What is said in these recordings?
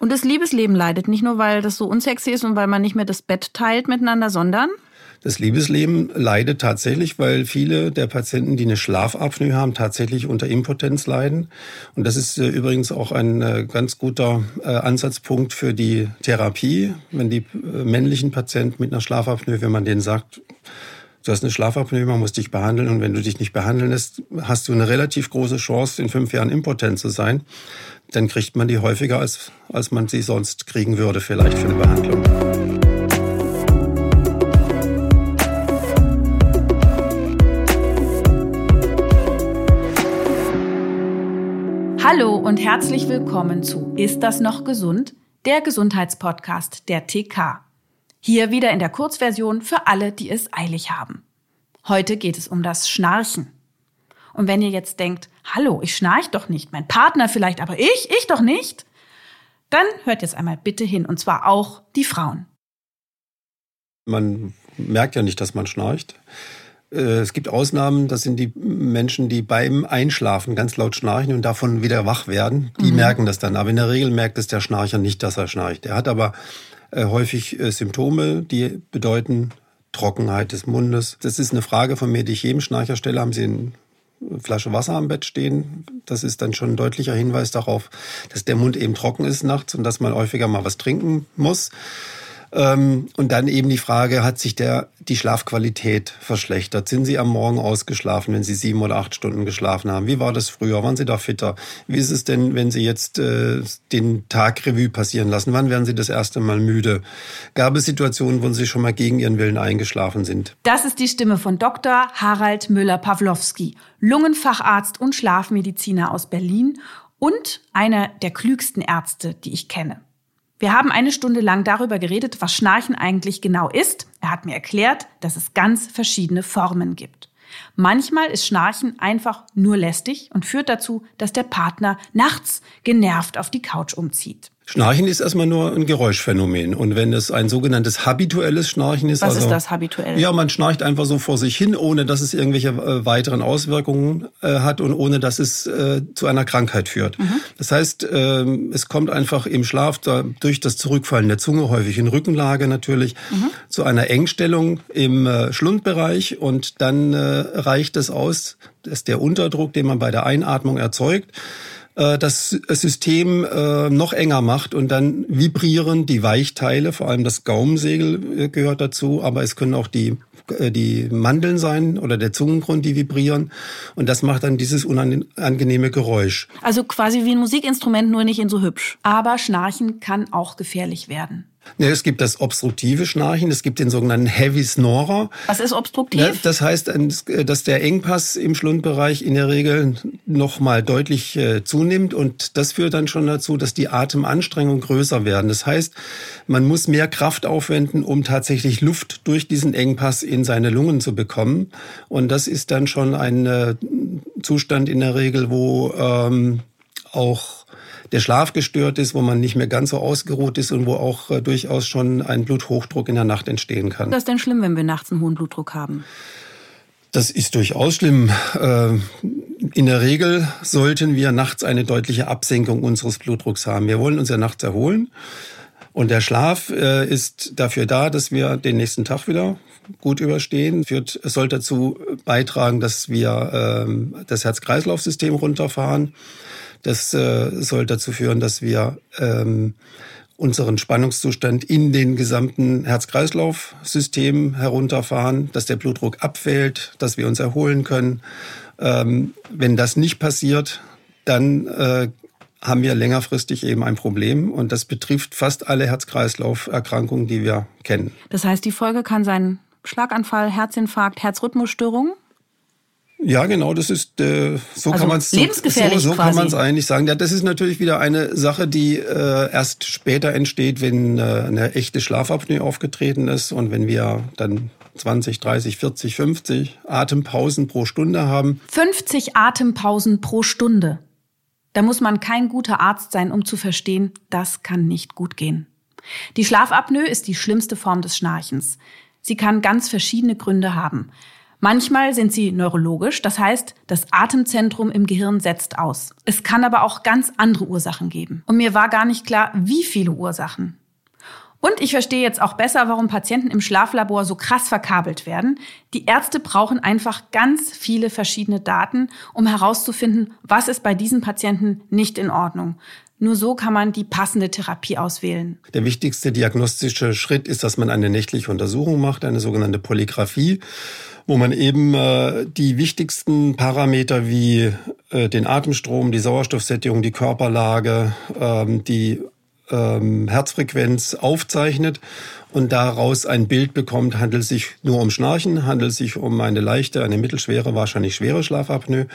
Und das Liebesleben leidet nicht nur, weil das so unsexy ist und weil man nicht mehr das Bett teilt miteinander, sondern das Liebesleben leidet tatsächlich, weil viele der Patienten, die eine Schlafapnoe haben, tatsächlich unter Impotenz leiden. Und das ist äh, übrigens auch ein äh, ganz guter äh, Ansatzpunkt für die Therapie. Wenn die männlichen Patienten mit einer Schlafapnoe, wenn man denen sagt, du hast eine Schlafapnoe, man muss dich behandeln und wenn du dich nicht behandeln lässt, hast du eine relativ große Chance, in fünf Jahren impotent zu sein, dann kriegt man die häufiger, als, als man sie sonst kriegen würde vielleicht für eine Behandlung. Hallo und herzlich willkommen zu Ist das noch gesund? Der Gesundheitspodcast der TK. Hier wieder in der Kurzversion für alle, die es eilig haben. Heute geht es um das Schnarchen. Und wenn ihr jetzt denkt, hallo, ich schnarch doch nicht, mein Partner vielleicht, aber ich, ich doch nicht, dann hört jetzt einmal bitte hin, und zwar auch die Frauen. Man merkt ja nicht, dass man schnarcht. Äh, es gibt Ausnahmen, das sind die Menschen, die beim Einschlafen ganz laut schnarchen und davon wieder wach werden. Die mhm. merken das dann. Aber in der Regel merkt es der Schnarcher nicht, dass er schnarcht. Er hat aber äh, häufig äh, Symptome, die bedeuten Trockenheit des Mundes. Das ist eine Frage von mir, die ich jedem Schnarcher stelle. Haben Sie eine Flasche Wasser am Bett stehen? Das ist dann schon ein deutlicher Hinweis darauf, dass der Mund eben trocken ist nachts und dass man häufiger mal was trinken muss. Ähm, und dann eben die Frage, hat sich der, die Schlafqualität verschlechtert? Sind Sie am Morgen ausgeschlafen, wenn Sie sieben oder acht Stunden geschlafen haben? Wie war das früher? Waren Sie da fitter? Wie ist es denn, wenn Sie jetzt äh, den Tag Revue passieren lassen? Wann werden Sie das erste Mal müde? Gab es Situationen, wo Sie schon mal gegen Ihren Willen eingeschlafen sind? Das ist die Stimme von Dr. Harald Müller-Pawlowski, Lungenfacharzt und Schlafmediziner aus Berlin und einer der klügsten Ärzte, die ich kenne. Wir haben eine Stunde lang darüber geredet, was Schnarchen eigentlich genau ist. Er hat mir erklärt, dass es ganz verschiedene Formen gibt. Manchmal ist Schnarchen einfach nur lästig und führt dazu, dass der Partner nachts genervt auf die Couch umzieht. Schnarchen ist erstmal nur ein Geräuschphänomen. Und wenn es ein sogenanntes habituelles Schnarchen ist. Was also, ist das habituell? Ja, man schnarcht einfach so vor sich hin, ohne dass es irgendwelche äh, weiteren Auswirkungen äh, hat und ohne dass es äh, zu einer Krankheit führt. Mhm. Das heißt, ähm, es kommt einfach im Schlaf da, durch das Zurückfallen der Zunge, häufig in Rückenlage natürlich, mhm. zu einer Engstellung im äh, Schlundbereich und dann äh, reicht es aus, dass der Unterdruck, den man bei der Einatmung erzeugt, äh, das System äh, noch enger macht und dann vibrieren die Weichteile, vor allem das Gaumensegel äh, gehört dazu, aber es können auch die die Mandeln sein oder der Zungengrund, die vibrieren. Und das macht dann dieses unangenehme Geräusch. Also quasi wie ein Musikinstrument, nur nicht in so hübsch. Aber Schnarchen kann auch gefährlich werden. Ja, es gibt das obstruktive Schnarchen, es gibt den sogenannten Heavy Snorer. Was ist obstruktiv? Das heißt, dass der Engpass im Schlundbereich in der Regel noch mal deutlich äh, zunimmt und das führt dann schon dazu, dass die Atemanstrengungen größer werden. Das heißt, man muss mehr Kraft aufwenden, um tatsächlich Luft durch diesen Engpass in seine Lungen zu bekommen. Und das ist dann schon ein äh, Zustand in der Regel, wo ähm, auch der Schlaf gestört ist, wo man nicht mehr ganz so ausgeruht ist und wo auch äh, durchaus schon ein Bluthochdruck in der Nacht entstehen kann. Ist das denn schlimm, wenn wir nachts einen hohen Blutdruck haben? Das ist durchaus schlimm. Äh, in der Regel sollten wir nachts eine deutliche Absenkung unseres Blutdrucks haben. Wir wollen uns ja nachts erholen. Und der Schlaf äh, ist dafür da, dass wir den nächsten Tag wieder gut überstehen. Führt, es soll dazu beitragen, dass wir ähm, das Herz-Kreislauf-System runterfahren. Das äh, soll dazu führen, dass wir ähm, unseren Spannungszustand in den gesamten Herz-Kreislauf-System herunterfahren, dass der Blutdruck abfällt, dass wir uns erholen können. Ähm, wenn das nicht passiert, dann äh, haben wir längerfristig eben ein Problem und das betrifft fast alle Herz-Kreislauf-Erkrankungen, die wir kennen. Das heißt, die Folge kann sein Schlaganfall, Herzinfarkt, Herzrhythmusstörung? Ja, genau, das ist äh, so also kann man es so, so, kann man es eigentlich sagen. Ja, das ist natürlich wieder eine Sache, die äh, erst später entsteht, wenn äh, eine echte Schlafapnoe aufgetreten ist und wenn wir dann 20, 30, 40, 50 Atempausen pro Stunde haben. 50 Atempausen pro Stunde. Da muss man kein guter Arzt sein, um zu verstehen, das kann nicht gut gehen. Die Schlafapnoe ist die schlimmste Form des Schnarchens. Sie kann ganz verschiedene Gründe haben. Manchmal sind sie neurologisch, das heißt, das Atemzentrum im Gehirn setzt aus. Es kann aber auch ganz andere Ursachen geben. Und mir war gar nicht klar, wie viele Ursachen. Und ich verstehe jetzt auch besser, warum Patienten im Schlaflabor so krass verkabelt werden. Die Ärzte brauchen einfach ganz viele verschiedene Daten, um herauszufinden, was ist bei diesen Patienten nicht in Ordnung. Nur so kann man die passende Therapie auswählen. Der wichtigste diagnostische Schritt ist, dass man eine nächtliche Untersuchung macht, eine sogenannte Polygraphie, wo man eben äh, die wichtigsten Parameter wie äh, den Atemstrom, die Sauerstoffsättigung, die Körperlage, ähm, die ähm, Herzfrequenz aufzeichnet und daraus ein Bild bekommt, handelt es sich nur um Schnarchen, handelt es sich um eine leichte, eine mittelschwere, wahrscheinlich schwere Schlafapnoe.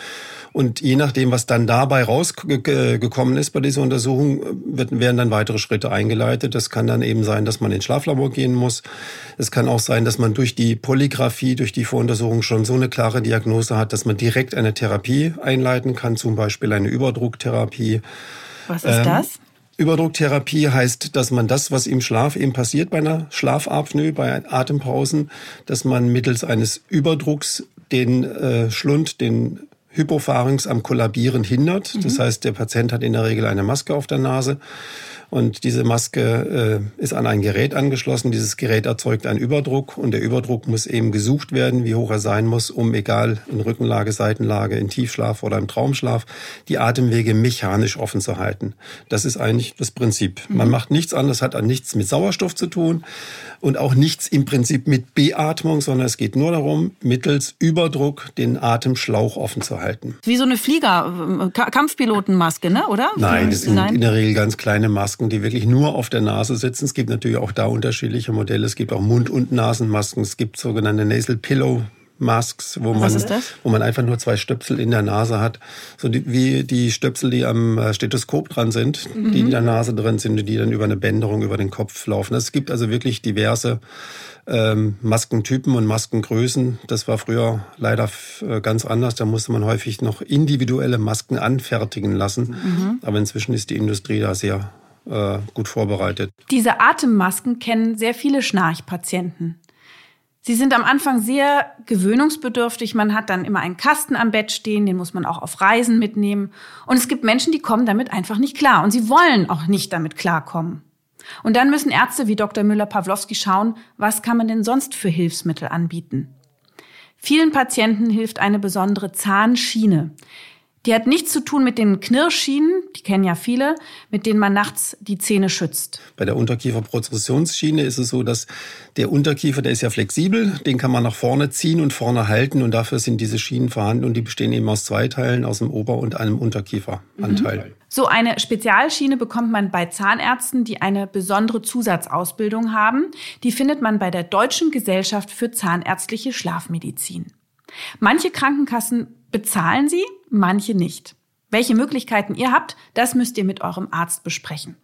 Und je nachdem, was dann dabei rausgekommen ist bei dieser Untersuchung, werden dann weitere Schritte eingeleitet. Das kann dann eben sein, dass man ins Schlaflabor gehen muss. Es kann auch sein, dass man durch die Polygraphie, durch die Voruntersuchung schon so eine klare Diagnose hat, dass man direkt eine Therapie einleiten kann, zum Beispiel eine Überdrucktherapie. Was ist ähm, das? Überdrucktherapie heißt, dass man das, was im Schlaf eben passiert bei einer Schlafapnoe, bei Atempausen, dass man mittels eines Überdrucks den äh, Schlund, den Hypopharynx am Kollabieren hindert. Mhm. Das heißt, der Patient hat in der Regel eine Maske auf der Nase und diese Maske äh, ist an ein Gerät angeschlossen. Dieses Gerät erzeugt einen Überdruck und der Überdruck muss eben gesucht werden, wie hoch er sein muss, um egal in Rückenlage, Seitenlage, in Tiefschlaf oder im Traumschlaf die Atemwege mechanisch offen zu halten. Das ist eigentlich das Prinzip. Man mhm. macht nichts anderes, hat an nichts mit Sauerstoff zu tun und auch nichts im Prinzip mit Beatmung, sondern es geht nur darum, mittels Überdruck den Atemschlauch offen zu halten. Wie so eine Flieger, äh, Kampfpilotenmaske, ne? oder? Nein, das sind Nein. in der Regel ganz kleine Masken, die wirklich nur auf der Nase sitzen. Es gibt natürlich auch da unterschiedliche Modelle. Es gibt auch Mund- und Nasenmasken. Es gibt sogenannte Nasal Pillow Masks, wo man, wo man einfach nur zwei Stöpsel in der Nase hat. So die, wie die Stöpsel, die am äh, Stethoskop dran sind, mhm. die in der Nase drin sind und die dann über eine Bänderung über den Kopf laufen. Es gibt also wirklich diverse ähm, Maskentypen und Maskengrößen. Das war früher leider äh, ganz anders. Da musste man häufig noch individuelle Masken anfertigen lassen. Mhm. Aber inzwischen ist die Industrie da sehr äh, gut vorbereitet. Diese Atemmasken kennen sehr viele Schnarchpatienten. Sie sind am Anfang sehr gewöhnungsbedürftig. Man hat dann immer einen Kasten am Bett stehen, den muss man auch auf Reisen mitnehmen. Und es gibt Menschen, die kommen damit einfach nicht klar. Und sie wollen auch nicht damit klarkommen. Und dann müssen Ärzte wie Dr. Müller-Pawlowski schauen, was kann man denn sonst für Hilfsmittel anbieten. Vielen Patienten hilft eine besondere Zahnschiene. Die hat nichts zu tun mit den Knirschschienen, die kennen ja viele, mit denen man nachts die Zähne schützt. Bei der Unterkieferprotrusionsschiene ist es so, dass der Unterkiefer, der ist ja flexibel, den kann man nach vorne ziehen und vorne halten und dafür sind diese Schienen vorhanden und die bestehen eben aus zwei Teilen, aus dem Ober- und einem Unterkieferanteil. Mhm. So eine Spezialschiene bekommt man bei Zahnärzten, die eine besondere Zusatzausbildung haben. Die findet man bei der Deutschen Gesellschaft für Zahnärztliche Schlafmedizin. Manche Krankenkassen bezahlen sie, manche nicht. Welche Möglichkeiten ihr habt, das müsst ihr mit eurem Arzt besprechen.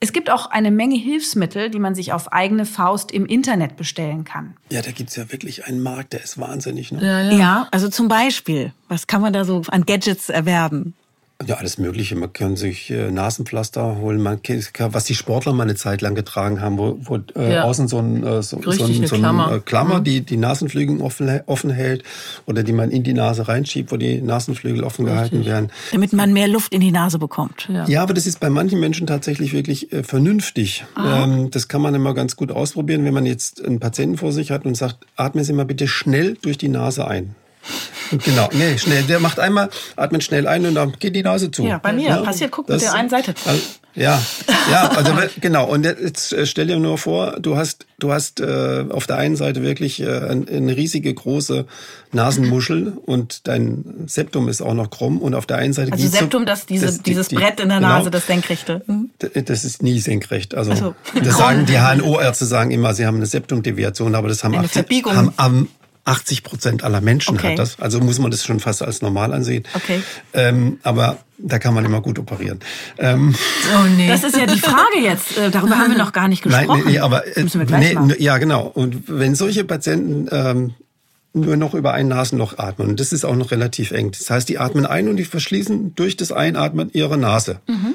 Es gibt auch eine Menge Hilfsmittel, die man sich auf eigene Faust im Internet bestellen kann. Ja, da gibt es ja wirklich einen Markt, der ist wahnsinnig. Ne? Ja, ja. ja, also zum Beispiel, was kann man da so an Gadgets erwerben? Ja, alles Mögliche. Man kann sich äh, Nasenpflaster holen. Man kann, was die Sportler mal eine Zeit lang getragen haben, wo, wo äh, ja. außen so ein, äh, so, so ein, so ein Klammer, äh, Klammer mhm. die die Nasenflügel offen, offen hält oder die man in die Nase reinschiebt, wo die Nasenflügel offen Richtig. gehalten werden. Damit man mehr Luft in die Nase bekommt. Ja, ja aber das ist bei manchen Menschen tatsächlich wirklich äh, vernünftig. Ähm, das kann man immer ganz gut ausprobieren, wenn man jetzt einen Patienten vor sich hat und sagt, atmen Sie mal bitte schnell durch die Nase ein. Genau, nee, schnell. Der macht einmal, atmet schnell ein und dann geht die Nase zu. Ja, bei mir ja, passiert, guck das, mit der einen Seite. Also, ja, ja, also genau. Und jetzt äh, stell dir nur vor, du hast, du hast äh, auf der einen Seite wirklich äh, eine riesige große Nasenmuschel und dein Septum ist auch noch krumm und auf der einen Seite also Septum, das diese das, dieses die, Brett in der Nase, genau, das senkrechte. Mhm. Das ist nie senkrecht. Also so. das sagen die HNO-Ärzte sagen immer, sie haben eine Septumdeviation, aber das haben, eine 80, haben, haben 80 Prozent aller Menschen okay. hat das. Also muss man das schon fast als normal ansehen. Okay. Ähm, aber da kann man immer gut operieren. Ähm, oh nee. Das ist ja die Frage jetzt. Äh, darüber haben wir noch gar nicht gesprochen. Nein, nee, aber äh, Müssen wir gleich nee, ja genau. Und wenn solche Patienten ähm, nur noch über ein Nasenloch atmen, und das ist auch noch relativ eng. Das heißt, die atmen ein und die verschließen durch das Einatmen ihre Nase. Mhm.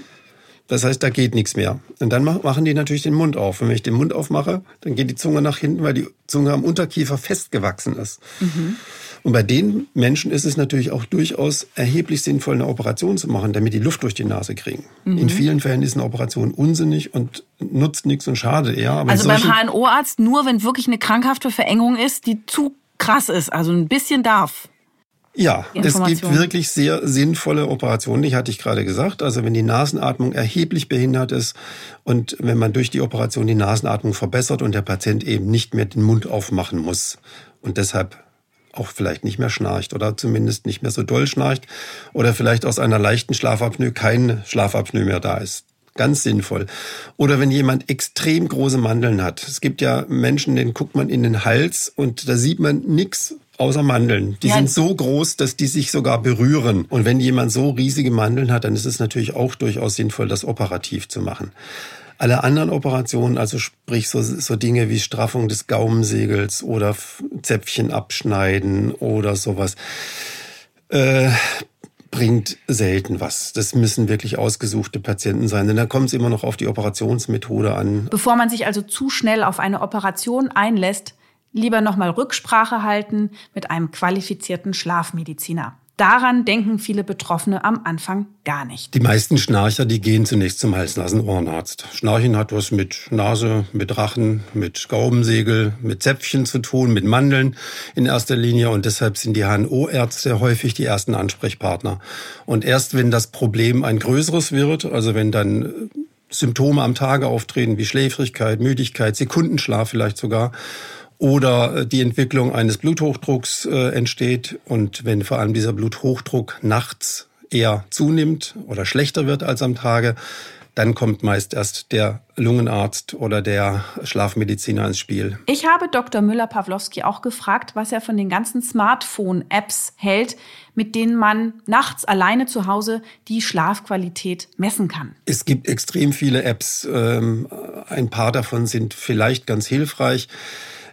Das heißt, da geht nichts mehr. Und dann machen die natürlich den Mund auf. Und wenn ich den Mund aufmache, dann geht die Zunge nach hinten, weil die Zunge am Unterkiefer festgewachsen ist. Mhm. Und bei den Menschen ist es natürlich auch durchaus erheblich sinnvoll, eine Operation zu machen, damit die Luft durch die Nase kriegen. Mhm. In vielen Fällen ist eine Operation unsinnig und nutzt nichts und schade eher. also beim HNO-Arzt nur, wenn wirklich eine krankhafte Verengung ist, die zu krass ist, also ein bisschen darf. Ja, es gibt wirklich sehr sinnvolle Operationen, die hatte ich gerade gesagt. Also wenn die Nasenatmung erheblich behindert ist und wenn man durch die Operation die Nasenatmung verbessert und der Patient eben nicht mehr den Mund aufmachen muss und deshalb auch vielleicht nicht mehr schnarcht oder zumindest nicht mehr so doll schnarcht oder vielleicht aus einer leichten Schlafapnoe kein Schlafapnoe mehr da ist. Ganz sinnvoll. Oder wenn jemand extrem große Mandeln hat. Es gibt ja Menschen, denen guckt man in den Hals und da sieht man nichts außer Mandeln. Die ja. sind so groß, dass die sich sogar berühren. Und wenn jemand so riesige Mandeln hat, dann ist es natürlich auch durchaus sinnvoll, das operativ zu machen. Alle anderen Operationen, also sprich so, so Dinge wie Straffung des Gaumensegels oder Zäpfchen abschneiden oder sowas, äh, bringt selten was. Das müssen wirklich ausgesuchte Patienten sein, denn da kommt es immer noch auf die Operationsmethode an. Bevor man sich also zu schnell auf eine Operation einlässt, lieber nochmal Rücksprache halten mit einem qualifizierten Schlafmediziner. Daran denken viele Betroffene am Anfang gar nicht. Die meisten Schnarcher, die gehen zunächst zum Hals-Nasen-Ohrenarzt. Schnarchen hat was mit Nase, mit Rachen, mit Gaubensegel, mit Zäpfchen zu tun, mit Mandeln in erster Linie. Und deshalb sind die HNO-Ärzte häufig die ersten Ansprechpartner. Und erst wenn das Problem ein größeres wird, also wenn dann Symptome am Tage auftreten, wie Schläfrigkeit, Müdigkeit, Sekundenschlaf vielleicht sogar, oder äh, die Entwicklung eines Bluthochdrucks äh, entsteht und wenn vor allem dieser Bluthochdruck nachts eher zunimmt oder schlechter wird als am Tage, dann kommt meist erst der Lungenarzt oder der Schlafmediziner ins Spiel. Ich habe Dr. Müller-Pawlowski auch gefragt, was er von den ganzen Smartphone-Apps hält, mit denen man nachts alleine zu Hause die Schlafqualität messen kann. Es gibt extrem viele Apps. Ähm, ein paar davon sind vielleicht ganz hilfreich.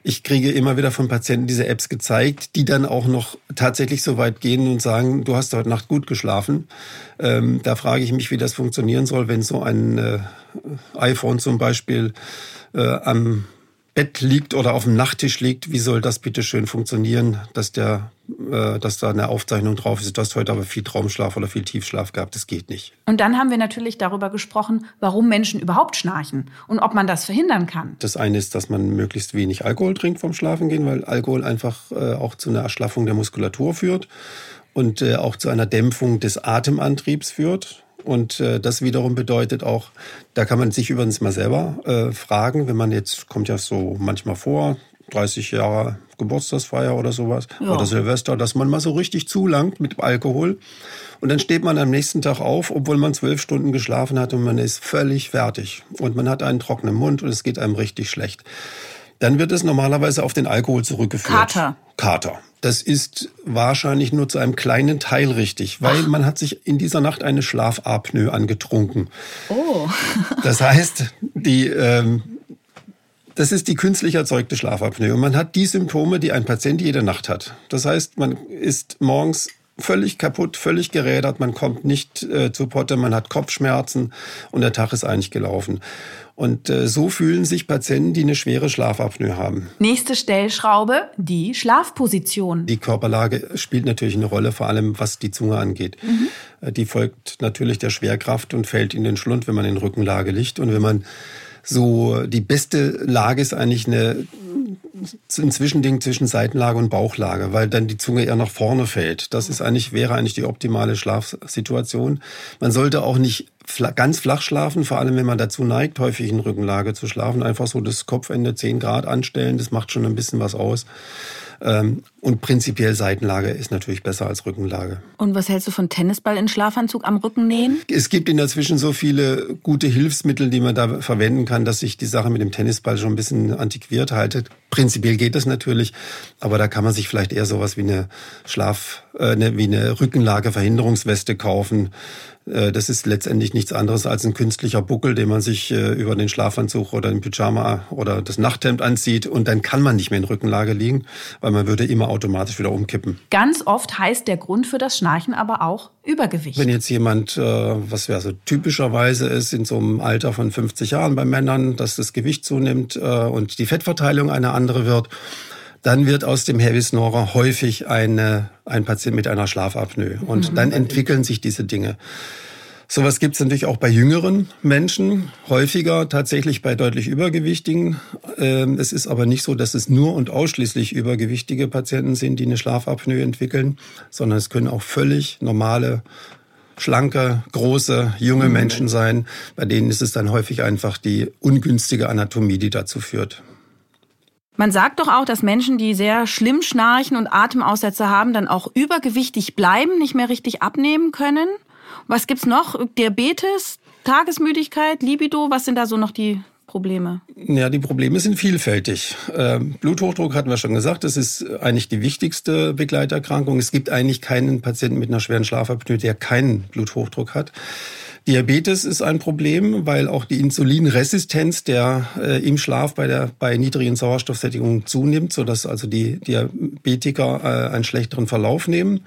Ich kriege immer wieder von Patienten diese Apps gezeigt, die dann auch noch tatsächlich so weit gehen und sagen, du hast heute Nacht gut geschlafen. Ähm, da frage ich mich, wie das funktionieren soll, wenn so ein äh, iPhone zum Beispiel äh, am Bett liegt oder auf dem Nachttisch liegt, wie soll das bitte schön funktionieren, dass der, äh, dass da eine Aufzeichnung drauf ist, du hast heute aber viel Traumschlaf oder viel Tiefschlaf gehabt, das geht nicht. Und dann haben wir natürlich darüber gesprochen, warum Menschen überhaupt schnarchen und ob man das verhindern kann. Das eine ist, dass man möglichst wenig Alkohol trinkt vom Schlafengehen, weil Alkohol einfach äh, auch zu einer Erschlaffung der Muskulatur führt und äh, auch zu einer Dämpfung des Atemantriebs führt. Und äh, das wiederum bedeutet auch, da kann man sich übrigens mal selber äh, fragen, wenn man jetzt, kommt ja so manchmal vor, 30 Jahre Geburtstagsfeier oder sowas ja. oder Silvester, dass man mal so richtig zulangt mit Alkohol. Und dann steht man am nächsten Tag auf, obwohl man zwölf Stunden geschlafen hat und man ist völlig fertig. Und man hat einen trockenen Mund und es geht einem richtig schlecht. Dann wird es normalerweise auf den Alkohol zurückgeführt. Kater. Kater. Das ist wahrscheinlich nur zu einem kleinen Teil richtig, weil Ach. man hat sich in dieser Nacht eine Schlafapnoe angetrunken. Oh. das heißt, die, ähm, das ist die künstlich erzeugte Schlafapnoe. Und man hat die Symptome, die ein Patient jede Nacht hat. Das heißt, man ist morgens völlig kaputt, völlig gerädert, man kommt nicht äh, zu Potte, man hat Kopfschmerzen und der Tag ist eigentlich gelaufen. Und äh, so fühlen sich Patienten, die eine schwere Schlafapnoe haben. Nächste Stellschraube, die Schlafposition. Die Körperlage spielt natürlich eine Rolle, vor allem was die Zunge angeht. Mhm. Äh, die folgt natürlich der Schwerkraft und fällt in den Schlund, wenn man in Rückenlage liegt. Und wenn man so, die beste Lage ist eigentlich eine ein Zwischending zwischen Seitenlage und Bauchlage, weil dann die Zunge eher nach vorne fällt. Das ist eigentlich, wäre eigentlich die optimale Schlafsituation. Man sollte auch nicht ganz flach schlafen, vor allem wenn man dazu neigt, häufig in Rückenlage zu schlafen. Einfach so das Kopfende 10 Grad anstellen, das macht schon ein bisschen was aus. Ähm, und prinzipiell Seitenlage ist natürlich besser als Rückenlage. Und was hältst du von Tennisball in Schlafanzug am Rücken nähen? Es gibt in der Zwischen so viele gute Hilfsmittel, die man da verwenden kann, dass sich die Sache mit dem Tennisball schon ein bisschen antiquiert haltet. Prinzipiell geht das natürlich, aber da kann man sich vielleicht eher sowas wie eine Schlaf, äh, wie eine Rückenlageverhinderungsweste kaufen. Äh, das ist letztendlich nichts anderes als ein künstlicher Buckel, den man sich äh, über den Schlafanzug oder den Pyjama oder das Nachthemd anzieht und dann kann man nicht mehr in Rückenlage liegen, weil man würde immer automatisch wieder umkippen. Ganz oft heißt der Grund für das Schnarchen aber auch Übergewicht. Wenn jetzt jemand, äh, was wäre so typischerweise ist, in so einem Alter von 50 Jahren bei Männern, dass das Gewicht zunimmt und die Fettverteilung eine andere wird, dann wird aus dem Heavy Snorer häufig eine, ein Patient mit einer Schlafapnoe. Und mhm. dann entwickeln sich diese Dinge. Sowas gibt es natürlich auch bei jüngeren Menschen, häufiger tatsächlich bei deutlich Übergewichtigen. Ähm, es ist aber nicht so, dass es nur und ausschließlich übergewichtige Patienten sind, die eine Schlafapnoe entwickeln, sondern es können auch völlig normale, schlanke, große, junge mhm. Menschen sein. Bei denen ist es dann häufig einfach die ungünstige Anatomie, die dazu führt. Man sagt doch auch, dass Menschen, die sehr schlimm schnarchen und Atemaussätze haben, dann auch übergewichtig bleiben, nicht mehr richtig abnehmen können. Was gibt's noch? Diabetes, Tagesmüdigkeit, Libido, was sind da so noch die Probleme? Ja, die Probleme sind vielfältig. Ähm, Bluthochdruck hatten wir schon gesagt, das ist eigentlich die wichtigste Begleiterkrankung. Es gibt eigentlich keinen Patienten mit einer schweren Schlafapnoe, der keinen Bluthochdruck hat. Diabetes ist ein Problem, weil auch die Insulinresistenz der äh, im Schlaf bei der bei niedrigen Sauerstoffsättigung zunimmt, so dass also die Diabetiker äh, einen schlechteren Verlauf nehmen.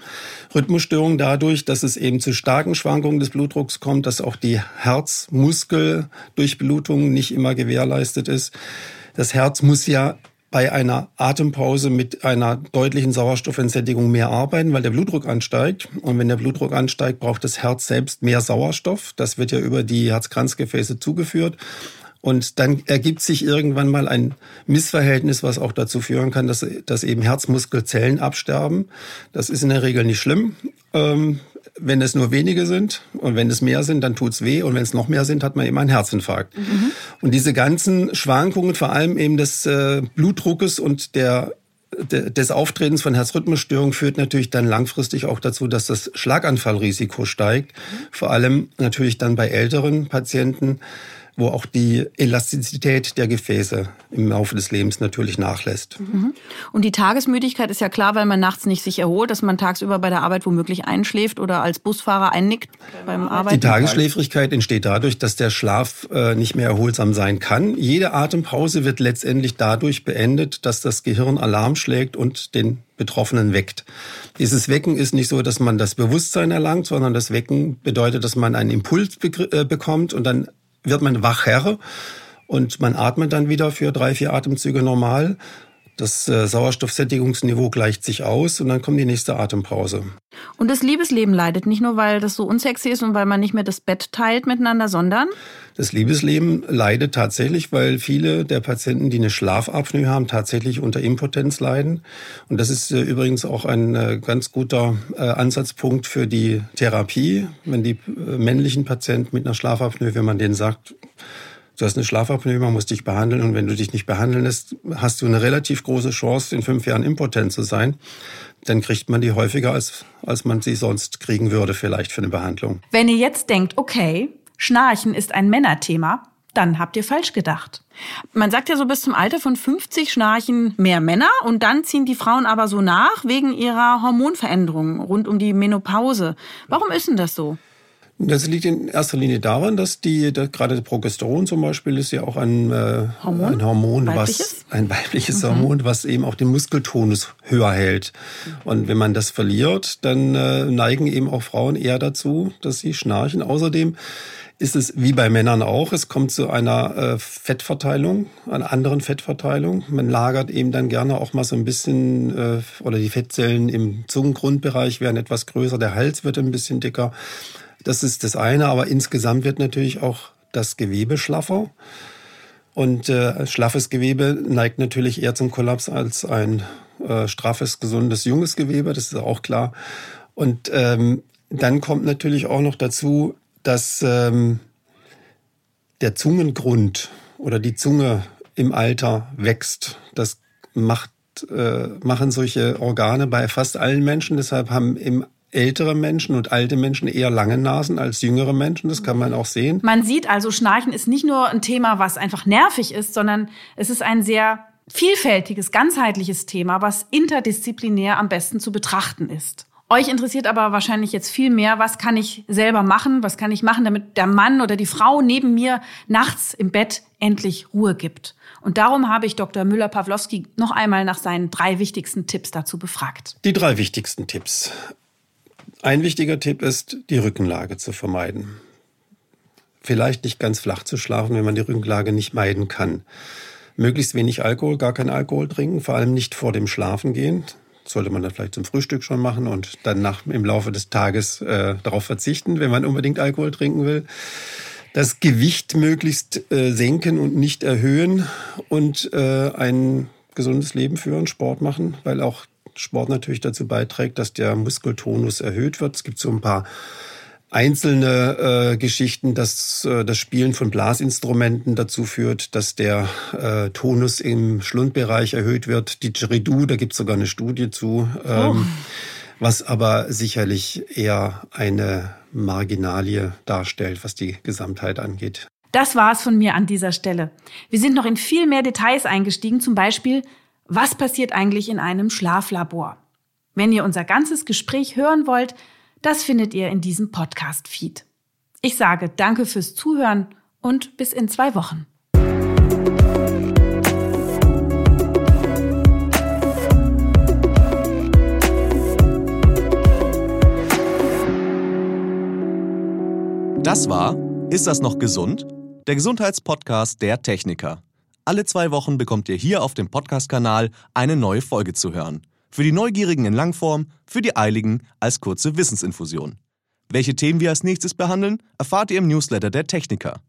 Rhythmusstörungen dadurch, dass es eben zu starken Schwankungen des Blutdrucks kommt, dass auch die Herzmuskeldurchblutung nicht immer gewährleistet ist. Das Herz muss ja bei einer Atempause mit einer deutlichen Sauerstoffentsättigung mehr arbeiten, weil der Blutdruck ansteigt. Und wenn der Blutdruck ansteigt, braucht das Herz selbst mehr Sauerstoff. Das wird ja über die Herzkranzgefäße zugeführt. Und dann ergibt sich irgendwann mal ein Missverhältnis, was auch dazu führen kann, dass, dass eben Herzmuskelzellen absterben. Das ist in der Regel nicht schlimm. Ähm, wenn es nur wenige sind und wenn es mehr sind, dann tut's weh und wenn es noch mehr sind, hat man eben einen Herzinfarkt. Mhm. Und diese ganzen Schwankungen, vor allem eben des äh, Blutdruckes und der des Auftretens von Herzrhythmusstörungen führt natürlich dann langfristig auch dazu, dass das Schlaganfallrisiko steigt. Vor allem natürlich dann bei älteren Patienten wo auch die Elastizität der Gefäße im Laufe des Lebens natürlich nachlässt. Mhm. Und die Tagesmüdigkeit ist ja klar, weil man nachts nicht sich erholt, dass man tagsüber bei der Arbeit womöglich einschläft oder als Busfahrer einnickt beim Arbeiten. Die Tagesschläfrigkeit entsteht dadurch, dass der Schlaf äh, nicht mehr erholsam sein kann. Jede Atempause wird letztendlich dadurch beendet, dass das Gehirn Alarm schlägt und den Betroffenen weckt. Dieses Wecken ist nicht so, dass man das Bewusstsein erlangt, sondern das Wecken bedeutet, dass man einen Impuls äh, bekommt und dann wird man wachher und man atmet dann wieder für drei, vier Atemzüge normal. Das äh, Sauerstoffsättigungsniveau gleicht sich aus und dann kommt die nächste Atempause. Und das Liebesleben leidet nicht nur, weil das so unsexy ist und weil man nicht mehr das Bett teilt miteinander, sondern? Das Liebesleben leidet tatsächlich, weil viele der Patienten, die eine Schlafapnoe haben, tatsächlich unter Impotenz leiden. Und das ist äh, übrigens auch ein äh, ganz guter Ansatzpunkt für die Therapie. Wenn die männlichen Patienten mit einer Schlafapnoe, wenn man denen sagt, du hast eine Schlafapnoe, man muss dich behandeln und wenn du dich nicht behandeln lässt, hast du eine relativ große Chance, in fünf Jahren impotent zu sein. Dann kriegt man die häufiger, als, als man sie sonst kriegen würde, vielleicht für eine Behandlung. Wenn ihr jetzt denkt, okay, Schnarchen ist ein Männerthema, dann habt ihr falsch gedacht. Man sagt ja so bis zum Alter von 50 schnarchen mehr Männer und dann ziehen die Frauen aber so nach wegen ihrer Hormonveränderungen rund um die Menopause. Warum ist denn das so? Das liegt in erster Linie daran, dass die, dass gerade Progesteron zum Beispiel ist ja auch ein äh, Hormon, ein Hormon was ein weibliches mhm. Hormon, was eben auch den Muskeltonus höher hält. Und wenn man das verliert, dann äh, neigen eben auch Frauen eher dazu, dass sie schnarchen. Außerdem ist es wie bei Männern auch, es kommt zu einer äh, Fettverteilung, einer anderen Fettverteilung. Man lagert eben dann gerne auch mal so ein bisschen, äh, oder die Fettzellen im Zungengrundbereich werden etwas größer, der Hals wird ein bisschen dicker. Das ist das eine, aber insgesamt wird natürlich auch das Gewebe schlaffer. Und äh, schlaffes Gewebe neigt natürlich eher zum Kollaps als ein äh, straffes, gesundes, junges Gewebe, das ist auch klar. Und ähm, dann kommt natürlich auch noch dazu, dass ähm, der Zungengrund oder die Zunge im Alter wächst. Das macht, äh, machen solche Organe bei fast allen Menschen. Deshalb haben im ältere Menschen und alte Menschen eher lange Nasen als jüngere Menschen. Das kann man auch sehen. Man sieht also, Schnarchen ist nicht nur ein Thema, was einfach nervig ist, sondern es ist ein sehr vielfältiges, ganzheitliches Thema, was interdisziplinär am besten zu betrachten ist. Euch interessiert aber wahrscheinlich jetzt viel mehr, was kann ich selber machen, was kann ich machen, damit der Mann oder die Frau neben mir nachts im Bett endlich Ruhe gibt. Und darum habe ich Dr. Müller-Pawlowski noch einmal nach seinen drei wichtigsten Tipps dazu befragt. Die drei wichtigsten Tipps. Ein wichtiger Tipp ist, die Rückenlage zu vermeiden. Vielleicht nicht ganz flach zu schlafen, wenn man die Rückenlage nicht meiden kann. Möglichst wenig Alkohol, gar kein Alkohol trinken, vor allem nicht vor dem Schlafengehen sollte man dann vielleicht zum Frühstück schon machen und dann nach, im Laufe des Tages äh, darauf verzichten, wenn man unbedingt Alkohol trinken will. Das Gewicht möglichst äh, senken und nicht erhöhen und äh, ein gesundes Leben führen, Sport machen, weil auch Sport natürlich dazu beiträgt, dass der Muskeltonus erhöht wird. Es gibt so ein paar einzelne äh, Geschichten, dass äh, das Spielen von Blasinstrumenten dazu führt, dass der äh, Tonus im Schlundbereich erhöht wird. Die Didgeridoo, da gibt es sogar eine Studie zu, ähm, oh. was aber sicherlich eher eine Marginalie darstellt, was die Gesamtheit angeht. Das war's von mir an dieser Stelle. Wir sind noch in viel mehr Details eingestiegen, zum Beispiel, was passiert eigentlich in einem Schlaflabor? Wenn ihr unser ganzes Gespräch hören wollt, das findet ihr in diesem Podcast-Feed. Ich sage danke fürs Zuhören und bis in zwei Wochen. Das war Ist das noch gesund? Der Gesundheitspodcast der Techniker. Alle zwei Wochen bekommt ihr hier auf dem Podcast-Kanal eine neue Folge zu hören. Für die Neugierigen in Langform, für die Eiligen als kurze Wissensinfusion. Welche Themen wir als nächstes behandeln, erfahrt ihr im Newsletter der Techniker.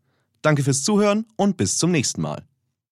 Danke fürs Zuhören und bis zum nächsten Mal.